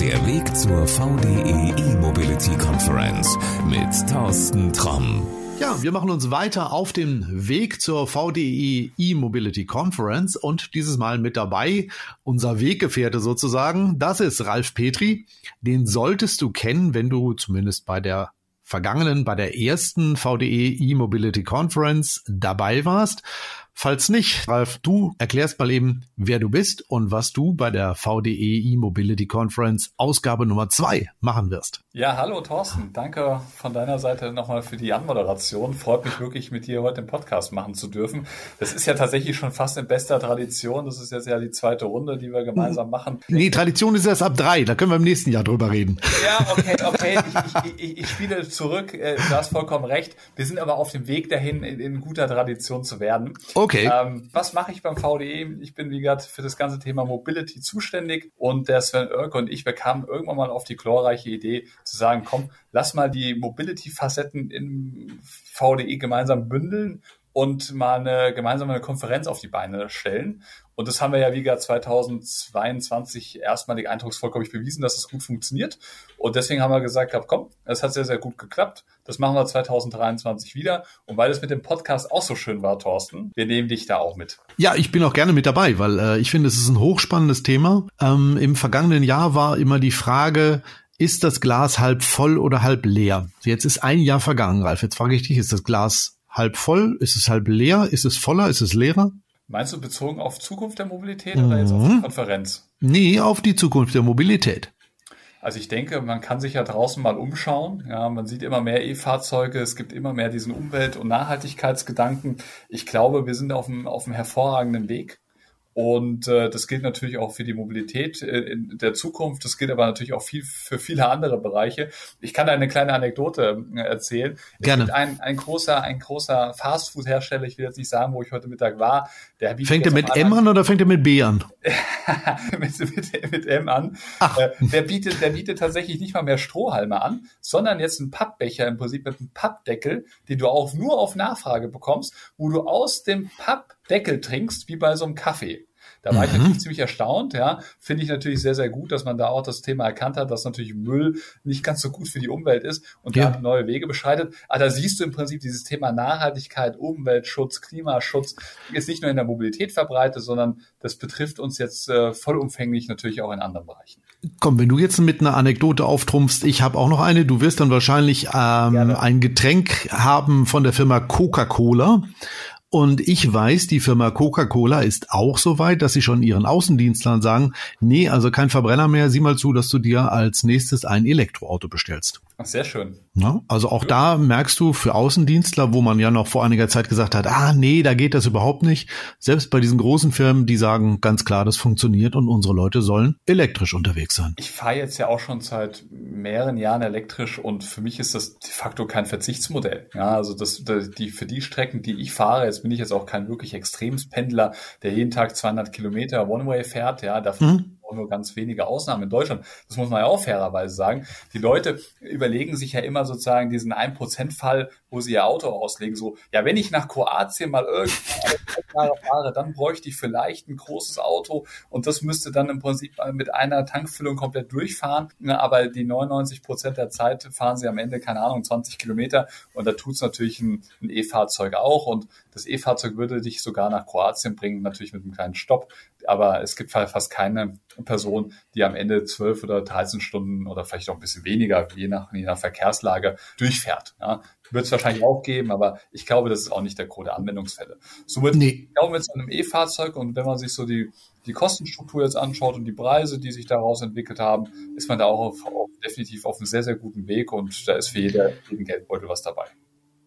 Der Weg zur VDE E-Mobility Conference mit Thorsten Tromm. Ja, wir machen uns weiter auf dem Weg zur VDE E-Mobility Conference und dieses Mal mit dabei unser Weggefährte sozusagen. Das ist Ralf Petri. Den solltest du kennen, wenn du zumindest bei der vergangenen, bei der ersten VDE E-Mobility Conference dabei warst. Falls nicht, Ralf, du erklärst mal eben, wer du bist und was du bei der VDE E-Mobility Conference Ausgabe Nummer zwei machen wirst. Ja, hallo Thorsten. Danke von deiner Seite nochmal für die Anmoderation. Freut mich wirklich, mit dir heute den Podcast machen zu dürfen. Das ist ja tatsächlich schon fast in bester Tradition. Das ist jetzt ja die zweite Runde, die wir gemeinsam machen. Nee, Tradition ist erst ab drei. Da können wir im nächsten Jahr drüber reden. Ja, okay, okay. Ich, ich, ich, ich spiele zurück. Äh, du hast vollkommen recht. Wir sind aber auf dem Weg dahin, in, in guter Tradition zu werden. Okay. Ähm, was mache ich beim VDE? Ich bin, wie gesagt, für das ganze Thema Mobility zuständig und der Sven Oerke und ich, wir irgendwann mal auf die glorreiche Idee zu sagen, komm, lass mal die Mobility-Facetten im VDE gemeinsam bündeln und mal eine gemeinsame Konferenz auf die Beine stellen. Und das haben wir ja, wie gesagt, 2022 erstmalig eindrucksvoll, glaube ich, bewiesen, dass es gut funktioniert. Und deswegen haben wir gesagt, komm, es hat sehr, sehr gut geklappt. Das machen wir 2023 wieder. Und weil es mit dem Podcast auch so schön war, Thorsten, wir nehmen dich da auch mit. Ja, ich bin auch gerne mit dabei, weil äh, ich finde, es ist ein hochspannendes Thema. Ähm, Im vergangenen Jahr war immer die Frage, ist das Glas halb voll oder halb leer? Jetzt ist ein Jahr vergangen, Ralf. Jetzt frage ich dich, ist das Glas halb voll? Ist es halb leer? Ist es voller? Ist es leerer? Meinst du bezogen auf Zukunft der Mobilität mhm. oder jetzt auf die Konferenz? Nee, auf die Zukunft der Mobilität. Also ich denke, man kann sich ja draußen mal umschauen. Ja, man sieht immer mehr E-Fahrzeuge, es gibt immer mehr diesen Umwelt- und Nachhaltigkeitsgedanken. Ich glaube, wir sind auf einem, auf einem hervorragenden Weg. Und äh, das gilt natürlich auch für die Mobilität äh, in der Zukunft. Das gilt aber natürlich auch viel für viele andere Bereiche. Ich kann da eine kleine Anekdote äh, erzählen. Gerne. Es gibt ein, ein großer, ein großer Fastfood-Hersteller, ich will jetzt nicht sagen, wo ich heute Mittag war. Der fängt er mit M an oder fängt er mit B an? mit, mit, mit, M an. Ach. Äh, der bietet, der bietet tatsächlich nicht mal mehr Strohhalme an, sondern jetzt einen Pappbecher im Prinzip mit einem Pappdeckel, den du auch nur auf Nachfrage bekommst, wo du aus dem Pappdeckel trinkst, wie bei so einem Kaffee. Da war mhm. ich natürlich ziemlich erstaunt, ja. Finde ich natürlich sehr, sehr gut, dass man da auch das Thema erkannt hat, dass natürlich Müll nicht ganz so gut für die Umwelt ist und ja. da neue Wege beschreitet. Aber da siehst du im Prinzip dieses Thema Nachhaltigkeit, Umweltschutz, Klimaschutz ist nicht nur in der Mobilität verbreitet, sondern das betrifft uns jetzt äh, vollumfänglich natürlich auch in anderen Bereichen. Komm, wenn du jetzt mit einer Anekdote auftrumpfst, ich habe auch noch eine. Du wirst dann wahrscheinlich ähm, ein Getränk haben von der Firma Coca-Cola. Und ich weiß, die Firma Coca-Cola ist auch so weit, dass sie schon ihren Außendienstlern sagen, nee, also kein Verbrenner mehr, sieh mal zu, dass du dir als nächstes ein Elektroauto bestellst. Sehr schön. Ja, also auch da merkst du für Außendienstler, wo man ja noch vor einiger Zeit gesagt hat, ah nee, da geht das überhaupt nicht. Selbst bei diesen großen Firmen, die sagen ganz klar, das funktioniert und unsere Leute sollen elektrisch unterwegs sein. Ich fahre jetzt ja auch schon seit mehreren Jahren elektrisch und für mich ist das de facto kein Verzichtsmodell. Ja, also das, die, für die Strecken, die ich fahre, jetzt bin ich jetzt auch kein wirklich Extremspendler, der jeden Tag 200 Kilometer One-Way fährt. Ja, dafür mhm auch nur ganz wenige Ausnahmen in Deutschland. Das muss man ja auch fairerweise sagen. Die Leute überlegen sich ja immer sozusagen diesen 1%-Fall, wo sie ihr Auto auslegen. So, ja, wenn ich nach Kroatien mal irgendwann fahre, dann bräuchte ich vielleicht ein großes Auto und das müsste dann im Prinzip mit einer Tankfüllung komplett durchfahren. Aber die 99 Prozent der Zeit fahren sie am Ende, keine Ahnung, 20 Kilometer und da tut es natürlich ein E-Fahrzeug auch und das E-Fahrzeug würde dich sogar nach Kroatien bringen, natürlich mit einem kleinen Stopp. Aber es gibt fast keine Person, die am Ende zwölf oder 13 Stunden oder vielleicht auch ein bisschen weniger, je nach, je nach Verkehrslage, durchfährt. Ja. Wird es wahrscheinlich auch geben, aber ich glaube, das ist auch nicht der Gros der Anwendungsfälle. Somit nee. glauben wir jetzt an einem E-Fahrzeug und wenn man sich so die, die Kostenstruktur jetzt anschaut und die Preise, die sich daraus entwickelt haben, ist man da auch auf, auf, definitiv auf einem sehr, sehr guten Weg und da ist für jeder, jeden Geldbeutel was dabei.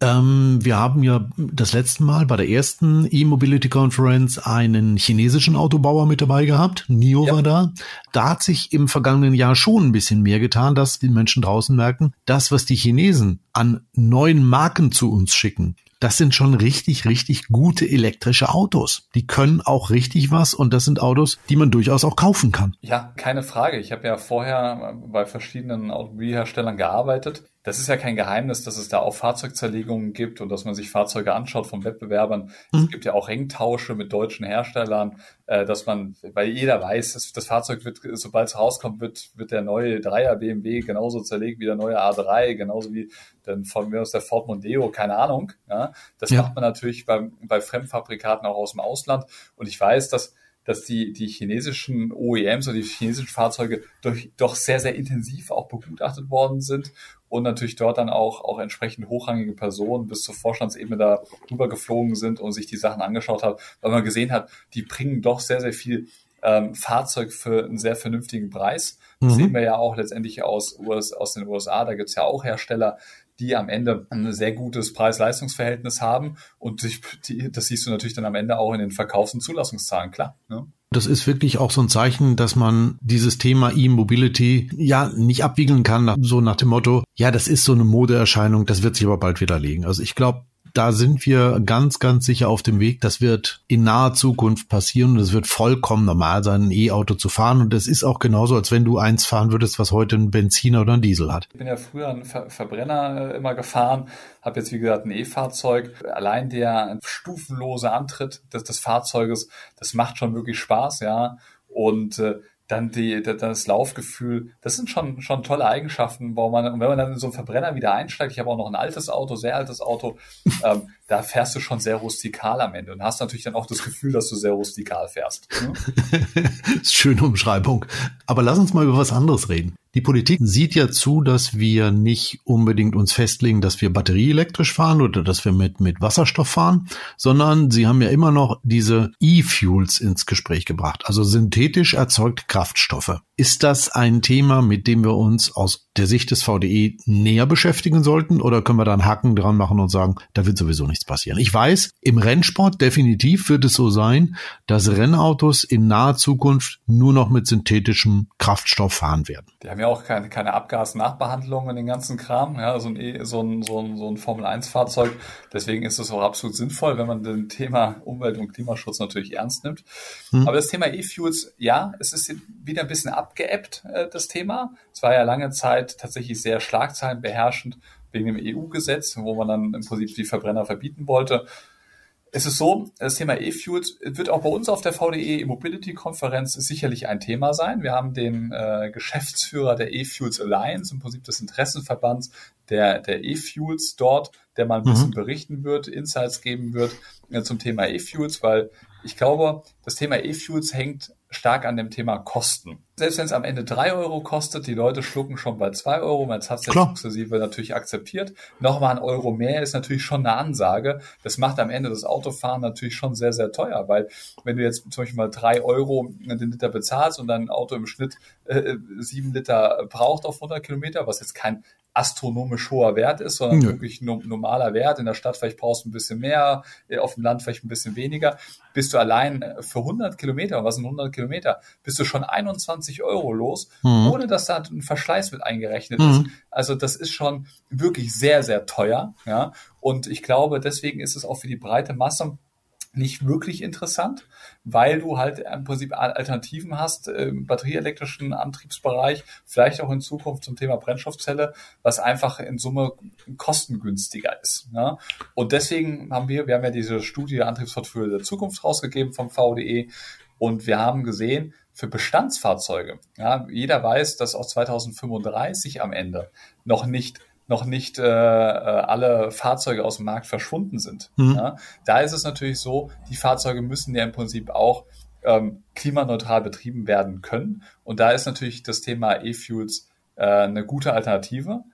Ähm, wir haben ja das letzte Mal bei der ersten E-Mobility Conference einen chinesischen Autobauer mit dabei gehabt. NIO ja. war da. Da hat sich im vergangenen Jahr schon ein bisschen mehr getan, dass die Menschen draußen merken, das, was die Chinesen an neuen Marken zu uns schicken, das sind schon richtig, richtig gute elektrische Autos. Die können auch richtig was und das sind Autos, die man durchaus auch kaufen kann. Ja, keine Frage. Ich habe ja vorher bei verschiedenen Automobilherstellern gearbeitet das ist ja kein Geheimnis, dass es da auch Fahrzeugzerlegungen gibt und dass man sich Fahrzeuge anschaut von Wettbewerbern. Mhm. Es gibt ja auch Ringtausche mit deutschen Herstellern, äh, dass man, weil jeder weiß, dass das Fahrzeug wird, sobald es rauskommt, wird, wird der neue Dreier BMW genauso zerlegt wie der neue A3, genauso wie dann von mir aus der Ford Mondeo, keine Ahnung. Ja, das ja. macht man natürlich bei, bei Fremdfabrikaten auch aus dem Ausland. Und ich weiß, dass dass die, die chinesischen OEMs oder die chinesischen Fahrzeuge durch, doch sehr, sehr intensiv auch begutachtet worden sind und natürlich dort dann auch, auch entsprechend hochrangige Personen bis zur Vorstandsebene da rübergeflogen sind und sich die Sachen angeschaut haben, weil man gesehen hat, die bringen doch sehr, sehr viel ähm, Fahrzeug für einen sehr vernünftigen Preis. Das mhm. sehen wir ja auch letztendlich aus, US, aus den USA. Da gibt's ja auch Hersteller, die am Ende ein sehr gutes Preis-Leistungs-Verhältnis haben. Und die, das siehst du natürlich dann am Ende auch in den Verkaufs- und Zulassungszahlen, klar. Ne? Das ist wirklich auch so ein Zeichen, dass man dieses Thema E-Mobility ja nicht abwiegeln kann, so nach dem Motto, ja, das ist so eine Modeerscheinung, das wird sich aber bald widerlegen. Also ich glaube, da sind wir ganz, ganz sicher auf dem Weg. Das wird in naher Zukunft passieren und es wird vollkommen normal sein, ein E-Auto zu fahren. Und es ist auch genauso, als wenn du eins fahren würdest, was heute ein Benziner oder ein Diesel hat. Ich bin ja früher ein Ver Verbrenner äh, immer gefahren, habe jetzt wie gesagt ein E-Fahrzeug. Allein der stufenlose Antritt des, des Fahrzeuges, das macht schon wirklich Spaß, ja. Und äh, dann die, das Laufgefühl, das sind schon, schon tolle Eigenschaften, wo man, und wenn man dann in so einen Verbrenner wieder einsteigt, ich habe auch noch ein altes Auto, sehr altes Auto, ähm, da fährst du schon sehr rustikal am Ende und hast natürlich dann auch das Gefühl, dass du sehr rustikal fährst. Ne? Schöne Umschreibung. Aber lass uns mal über was anderes reden. Die Politik sieht ja zu, dass wir nicht unbedingt uns festlegen, dass wir batterieelektrisch fahren oder dass wir mit, mit Wasserstoff fahren, sondern sie haben ja immer noch diese E-Fuels ins Gespräch gebracht, also synthetisch erzeugte Kraftstoffe. Ist das ein Thema, mit dem wir uns aus der Sicht des VDE näher beschäftigen sollten oder können wir da einen Haken dran machen und sagen, da wird sowieso nichts passieren? Ich weiß, im Rennsport definitiv wird es so sein, dass Rennautos in naher Zukunft nur noch mit synthetischem Kraftstoff fahren werden. Die haben ja auch keine, keine Abgas-Nachbehandlung in den ganzen Kram, ja, so ein, e, so ein, so ein, so ein Formel-1-Fahrzeug. Deswegen ist es auch absolut sinnvoll, wenn man den Thema Umwelt- und Klimaschutz natürlich ernst nimmt. Hm. Aber das Thema E-Fuels, ja, es ist wieder ein bisschen abgeebbt, äh, das Thema. Es war ja lange Zeit tatsächlich sehr schlagzeilenbeherrschend wegen dem EU-Gesetz, wo man dann im Prinzip die Verbrenner verbieten wollte. Es ist so, das Thema E-Fuels wird auch bei uns auf der VDE E-Mobility-Konferenz sicherlich ein Thema sein. Wir haben den äh, Geschäftsführer der E-Fuels Alliance, im Prinzip des Interessenverbands der, der E-Fuels dort, der mal ein bisschen mhm. berichten wird, Insights geben wird zum Thema E-Fuels, weil ich glaube, das Thema E-Fuels hängt stark an dem Thema Kosten. Selbst wenn es am Ende drei Euro kostet, die Leute schlucken schon bei zwei Euro, man hat es jetzt sukzessive natürlich akzeptiert. Nochmal ein Euro mehr ist natürlich schon eine Ansage. Das macht am Ende das Autofahren natürlich schon sehr, sehr teuer, weil wenn du jetzt zum Beispiel mal drei Euro den Liter bezahlst und dein Auto im Schnitt äh, sieben Liter braucht auf 100 Kilometer, was jetzt kein astronomisch hoher Wert ist, sondern ja. wirklich no normaler Wert. In der Stadt vielleicht brauchst du ein bisschen mehr, äh, auf dem Land vielleicht ein bisschen weniger. Bist du allein für 100 Kilometer, was sind 100 Kilometer, bist du schon 21 Euro los, mhm. ohne dass da ein Verschleiß mit eingerechnet mhm. ist. Also das ist schon wirklich sehr, sehr teuer. Ja? Und ich glaube, deswegen ist es auch für die breite Masse nicht wirklich interessant, weil du halt im Prinzip Alternativen hast im batterieelektrischen Antriebsbereich, vielleicht auch in Zukunft zum Thema Brennstoffzelle, was einfach in Summe kostengünstiger ist. Ne? Und deswegen haben wir, wir haben ja diese Studie Antriebsportfolio der Zukunft rausgegeben vom VDE und wir haben gesehen, für Bestandsfahrzeuge, ja, jeder weiß, dass auch 2035 am Ende noch nicht noch nicht äh, äh, alle Fahrzeuge aus dem Markt verschwunden sind. Mhm. Ja? Da ist es natürlich so, die Fahrzeuge müssen ja im Prinzip auch ähm, klimaneutral betrieben werden können. Und da ist natürlich das Thema E-Fuels äh, eine gute Alternative.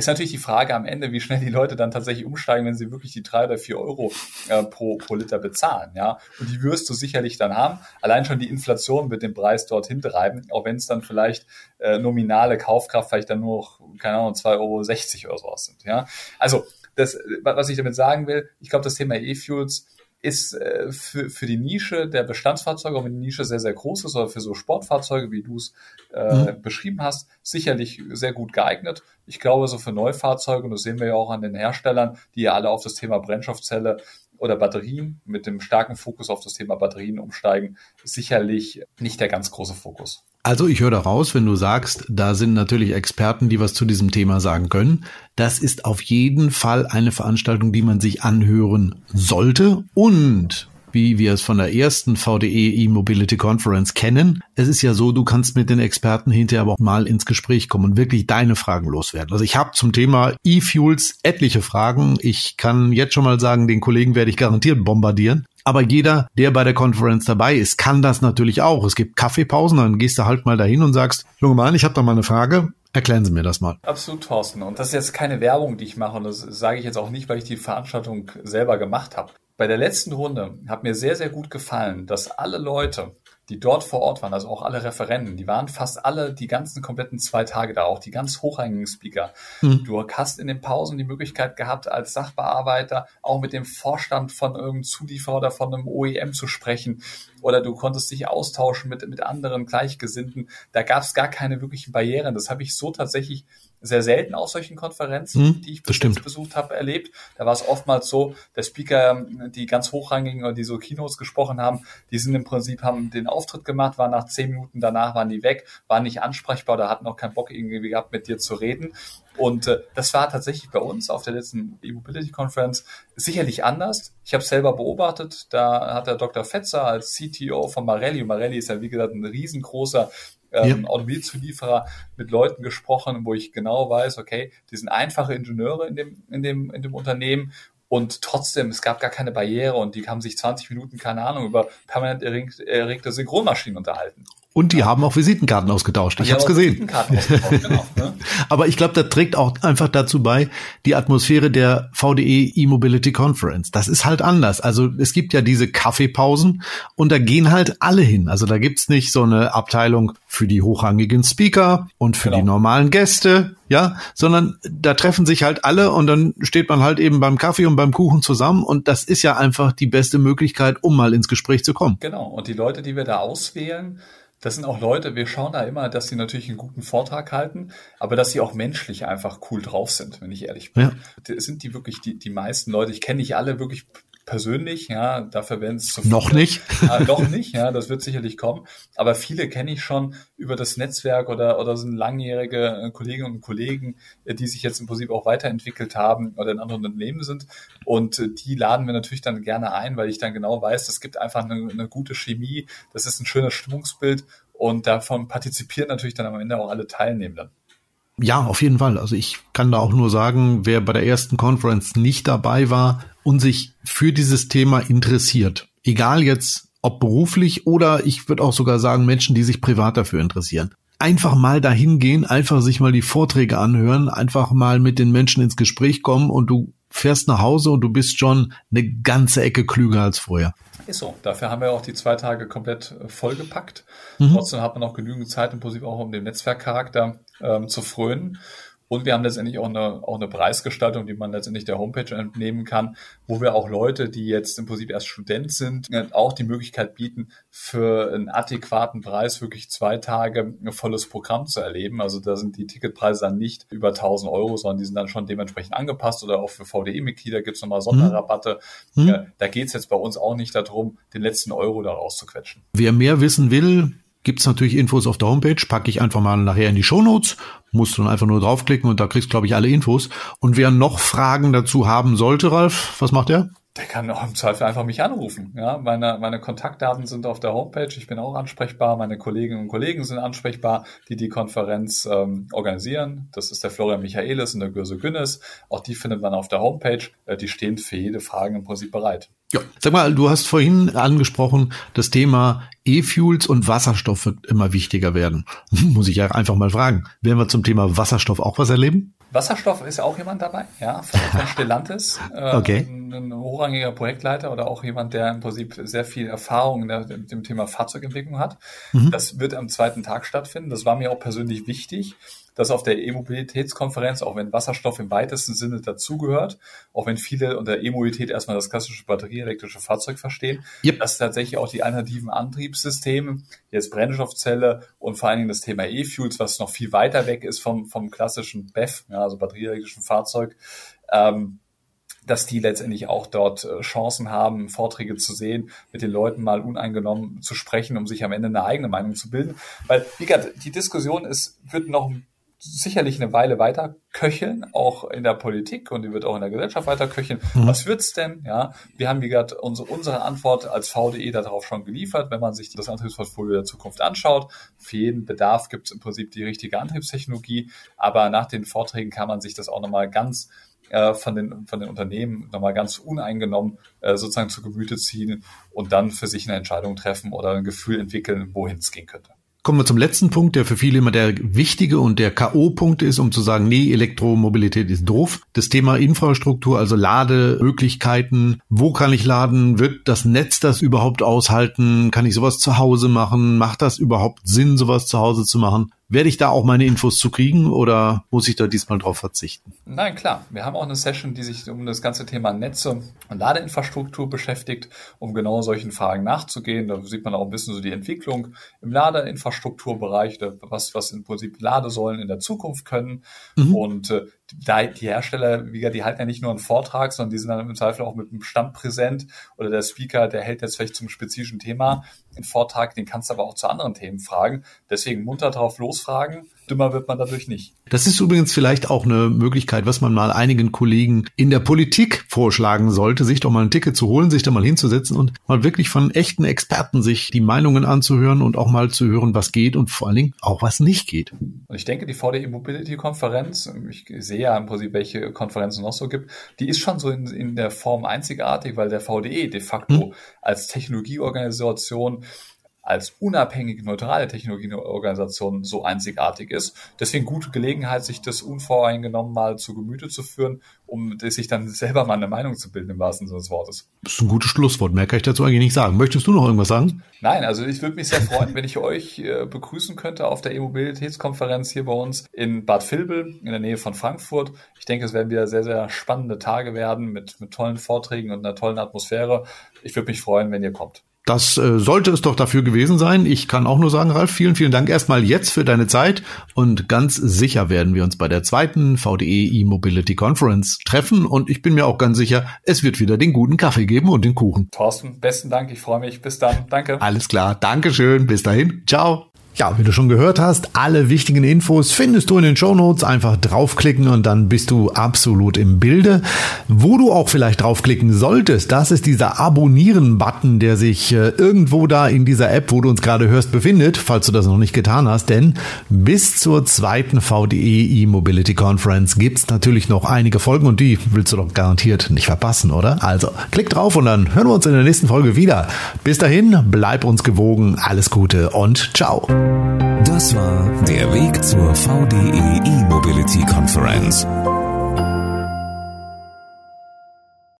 Ist natürlich die Frage am Ende, wie schnell die Leute dann tatsächlich umsteigen, wenn sie wirklich die drei oder vier Euro äh, pro, pro Liter bezahlen. Ja, und die wirst du sicherlich dann haben. Allein schon die Inflation wird den Preis dorthin treiben, auch wenn es dann vielleicht äh, nominale Kaufkraft vielleicht dann nur noch, keine Ahnung, 2,60 Euro oder sowas sind. Ja, also das, was ich damit sagen will, ich glaube, das Thema E-Fuels ist äh, für, für die Nische der Bestandsfahrzeuge, auch wenn die Nische sehr, sehr groß ist, oder für so Sportfahrzeuge, wie du es äh, mhm. beschrieben hast, sicherlich sehr gut geeignet. Ich glaube, so für Neufahrzeuge, und das sehen wir ja auch an den Herstellern, die ja alle auf das Thema Brennstoffzelle oder Batterien mit dem starken Fokus auf das Thema Batterien umsteigen, sicherlich nicht der ganz große Fokus. Also ich höre daraus, wenn du sagst, da sind natürlich Experten, die was zu diesem Thema sagen können. Das ist auf jeden Fall eine Veranstaltung, die man sich anhören sollte. Und wie wir es von der ersten VDE E-Mobility Conference kennen. Es ist ja so, du kannst mit den Experten hinterher aber auch mal ins Gespräch kommen und wirklich deine Fragen loswerden. Also ich habe zum Thema E-Fuels etliche Fragen. Ich kann jetzt schon mal sagen, den Kollegen werde ich garantiert bombardieren. Aber jeder, der bei der Conference dabei ist, kann das natürlich auch. Es gibt Kaffeepausen, dann gehst du halt mal dahin und sagst, junge Mann, ich habe da mal eine Frage. Erklären Sie mir das mal. Absolut, Thorsten. Und das ist jetzt keine Werbung, die ich mache. Und das sage ich jetzt auch nicht, weil ich die Veranstaltung selber gemacht habe. Bei der letzten Runde hat mir sehr, sehr gut gefallen, dass alle Leute, die dort vor Ort waren, also auch alle Referenten, die waren fast alle die ganzen kompletten zwei Tage da, auch die ganz hochrangigen Speaker. Mhm. Du hast in den Pausen die Möglichkeit gehabt, als Sachbearbeiter auch mit dem Vorstand von irgendeinem Zulieferer oder von einem OEM zu sprechen. Oder du konntest dich austauschen mit, mit anderen Gleichgesinnten. Da gab es gar keine wirklichen Barrieren. Das habe ich so tatsächlich sehr selten auf solchen Konferenzen, hm, die ich besucht habe, erlebt. Da war es oftmals so, der Speaker, die ganz hochrangigen oder die so Kinos gesprochen haben, die sind im Prinzip, haben den Auftritt gemacht, waren nach zehn Minuten danach, waren die weg, waren nicht ansprechbar oder hatten auch keinen Bock irgendwie gehabt, mit dir zu reden. Und äh, das war tatsächlich bei uns auf der letzten E-Mobility Conference sicherlich anders. Ich habe selber beobachtet, da hat der Dr. Fetzer als CTO von Marelli, Marelli ist ja wie gesagt ein riesengroßer ähm, ja. Automobilzulieferer mit Leuten gesprochen, wo ich genau weiß, okay, die sind einfache Ingenieure in dem, in dem, in dem Unternehmen und trotzdem, es gab gar keine Barriere und die haben sich 20 Minuten, keine Ahnung, über permanent erregte Synchronmaschinen unterhalten. Und die ja. haben auch Visitenkarten ausgetauscht. Ich habe es gesehen. genau, ne? Aber ich glaube, das trägt auch einfach dazu bei, die Atmosphäre der VDE E-Mobility Conference. Das ist halt anders. Also es gibt ja diese Kaffeepausen und da gehen halt alle hin. Also da gibt's nicht so eine Abteilung für die hochrangigen Speaker und für genau. die normalen Gäste, ja, sondern da treffen sich halt alle und dann steht man halt eben beim Kaffee und beim Kuchen zusammen und das ist ja einfach die beste Möglichkeit, um mal ins Gespräch zu kommen. Genau. Und die Leute, die wir da auswählen, das sind auch Leute, wir schauen da immer, dass sie natürlich einen guten Vortrag halten, aber dass sie auch menschlich einfach cool drauf sind, wenn ich ehrlich bin. Ja. Sind die wirklich die, die meisten Leute, ich kenne nicht alle wirklich persönlich, ja, dafür werden es zu viele. Noch nicht? Ja, noch nicht, ja, das wird sicherlich kommen. Aber viele kenne ich schon über das Netzwerk oder, oder sind langjährige äh, Kolleginnen und Kollegen, äh, die sich jetzt im Prinzip auch weiterentwickelt haben oder in anderen Unternehmen sind. Und äh, die laden wir natürlich dann gerne ein, weil ich dann genau weiß, es gibt einfach eine, eine gute Chemie, das ist ein schönes Stimmungsbild und davon partizipieren natürlich dann am Ende auch alle Teilnehmenden. Ja, auf jeden Fall. Also ich kann da auch nur sagen, wer bei der ersten Conference nicht dabei war und sich für dieses Thema interessiert, egal jetzt ob beruflich oder ich würde auch sogar sagen Menschen, die sich privat dafür interessieren. Einfach mal dahin gehen, einfach sich mal die Vorträge anhören, einfach mal mit den Menschen ins Gespräch kommen und du fährst nach Hause und du bist schon eine ganze Ecke klüger als vorher. Ist so. Dafür haben wir auch die zwei Tage komplett äh, vollgepackt. Mhm. Trotzdem hat man noch genügend Zeit im Prinzip auch um den Netzwerkcharakter ähm, zu frönen. Und wir haben letztendlich auch eine, auch eine Preisgestaltung, die man letztendlich der Homepage entnehmen kann, wo wir auch Leute, die jetzt im Prinzip erst Student sind, auch die Möglichkeit bieten, für einen adäquaten Preis wirklich zwei Tage ein volles Programm zu erleben. Also da sind die Ticketpreise dann nicht über 1000 Euro, sondern die sind dann schon dementsprechend angepasst oder auch für VDE-Mitglieder gibt es nochmal Sonderrabatte. Mhm. Da geht es jetzt bei uns auch nicht darum, den letzten Euro da rauszuquetschen. Wer mehr wissen will, gibt's natürlich Infos auf der Homepage, packe ich einfach mal nachher in die Shownotes, musst du dann einfach nur draufklicken und da kriegst glaube ich alle Infos. Und wer noch Fragen dazu haben sollte, Ralf, was macht er? Der kann auch im Zweifel einfach mich anrufen. Ja, meine, meine Kontaktdaten sind auf der Homepage. Ich bin auch ansprechbar. Meine Kolleginnen und Kollegen sind ansprechbar, die die Konferenz ähm, organisieren. Das ist der Florian Michaelis und der Gürse Günnes. Auch die findet man auf der Homepage. Äh, die stehen für jede Frage im Prinzip bereit. Ja, sag mal, du hast vorhin angesprochen, das Thema E-Fuels und Wasserstoff wird immer wichtiger werden. Muss ich ja einfach mal fragen. Werden wir zum Thema Wasserstoff auch was erleben? Wasserstoff ist auch jemand dabei, ja, von, von Stellantis, äh, okay. ein, ein hochrangiger Projektleiter oder auch jemand, der im Prinzip sehr viel Erfahrung der, dem Thema Fahrzeugentwicklung hat. Mhm. Das wird am zweiten Tag stattfinden. Das war mir auch persönlich wichtig, dass auf der E-Mobilitätskonferenz, auch wenn Wasserstoff im weitesten Sinne dazugehört, auch wenn viele unter E-Mobilität erstmal das klassische batterieelektrische Fahrzeug verstehen, yep. dass tatsächlich auch die alternativen Antriebssysteme, jetzt Brennstoffzelle und vor allen Dingen das Thema E-Fuels, was noch viel weiter weg ist vom, vom klassischen BEF, ja, also batterieelektrischen Fahrzeug, ähm, dass die letztendlich auch dort äh, Chancen haben, Vorträge zu sehen, mit den Leuten mal uneingenommen zu sprechen, um sich am Ende eine eigene Meinung zu bilden. Weil, wie gesagt, die Diskussion ist, wird noch sicherlich eine Weile weiter köcheln, auch in der Politik und die wird auch in der Gesellschaft weiter köcheln. Mhm. Was wird's denn? Ja, wir haben wie gesagt unsere, unsere Antwort als VDE darauf schon geliefert, wenn man sich das Antriebsportfolio der Zukunft anschaut. Für jeden Bedarf gibt's im Prinzip die richtige Antriebstechnologie, aber nach den Vorträgen kann man sich das auch nochmal ganz äh, von, den, von den Unternehmen nochmal ganz uneingenommen äh, sozusagen zu Gemüte ziehen und dann für sich eine Entscheidung treffen oder ein Gefühl entwickeln, wohin es gehen könnte. Kommen wir zum letzten Punkt, der für viele immer der wichtige und der K.O.-Punkt ist, um zu sagen, nee, Elektromobilität ist doof. Das Thema Infrastruktur, also Lademöglichkeiten. Wo kann ich laden? Wird das Netz das überhaupt aushalten? Kann ich sowas zu Hause machen? Macht das überhaupt Sinn, sowas zu Hause zu machen? Werde ich da auch meine Infos zu kriegen oder muss ich da diesmal drauf verzichten? Nein, klar. Wir haben auch eine Session, die sich um das ganze Thema Netze und Ladeinfrastruktur beschäftigt, um genau solchen Fragen nachzugehen. Da sieht man auch ein bisschen so die Entwicklung im Ladeinfrastrukturbereich, was, was im Prinzip Ladesäulen in der Zukunft können. Mhm. Und äh, da die Hersteller, wie gesagt, die halten ja nicht nur einen Vortrag, sondern die sind dann im Zweifel auch mit einem Stand präsent oder der Speaker, der hält jetzt vielleicht zum spezifischen Thema einen Vortrag, den kannst du aber auch zu anderen Themen fragen. Deswegen munter drauf losfragen dümmer wird man dadurch nicht. Das ist übrigens vielleicht auch eine Möglichkeit, was man mal einigen Kollegen in der Politik vorschlagen sollte, sich doch mal ein Ticket zu holen, sich da mal hinzusetzen und mal wirklich von echten Experten sich die Meinungen anzuhören und auch mal zu hören, was geht und vor allen Dingen auch was nicht geht. Und ich denke, die VDE Mobility Konferenz, ich sehe ja im Prinzip, welche Konferenzen noch so gibt, die ist schon so in, in der Form einzigartig, weil der VDE de facto hm. als Technologieorganisation als unabhängige, neutrale Technologieorganisation so einzigartig ist. Deswegen gute Gelegenheit, sich das unvoreingenommen mal zu Gemüte zu führen, um sich dann selber mal eine Meinung zu bilden, im wahrsten Sinne des Wortes. Das ist ein gutes Schlusswort. Mehr kann ich dazu eigentlich nicht sagen. Möchtest du noch irgendwas sagen? Nein, also ich würde mich sehr freuen, wenn ich euch äh, begrüßen könnte auf der E-Mobilitätskonferenz hier bei uns in Bad Vilbel in der Nähe von Frankfurt. Ich denke, es werden wieder sehr, sehr spannende Tage werden mit, mit tollen Vorträgen und einer tollen Atmosphäre. Ich würde mich freuen, wenn ihr kommt. Das äh, sollte es doch dafür gewesen sein. Ich kann auch nur sagen, Ralf, vielen, vielen Dank erstmal jetzt für deine Zeit und ganz sicher werden wir uns bei der zweiten VDE E-Mobility Conference treffen und ich bin mir auch ganz sicher, es wird wieder den guten Kaffee geben und den Kuchen. Thorsten, besten Dank, ich freue mich. Bis dann. Danke. Alles klar. Dankeschön. Bis dahin. Ciao. Ja, wie du schon gehört hast, alle wichtigen Infos findest du in den Show Notes. Einfach draufklicken und dann bist du absolut im Bilde. Wo du auch vielleicht draufklicken solltest, das ist dieser Abonnieren-Button, der sich äh, irgendwo da in dieser App, wo du uns gerade hörst, befindet, falls du das noch nicht getan hast. Denn bis zur zweiten VDE E-Mobility Conference gibt's natürlich noch einige Folgen und die willst du doch garantiert nicht verpassen, oder? Also klick drauf und dann hören wir uns in der nächsten Folge wieder. Bis dahin, bleib uns gewogen, alles Gute und ciao. Das war der Weg zur VDE E-Mobility Conference.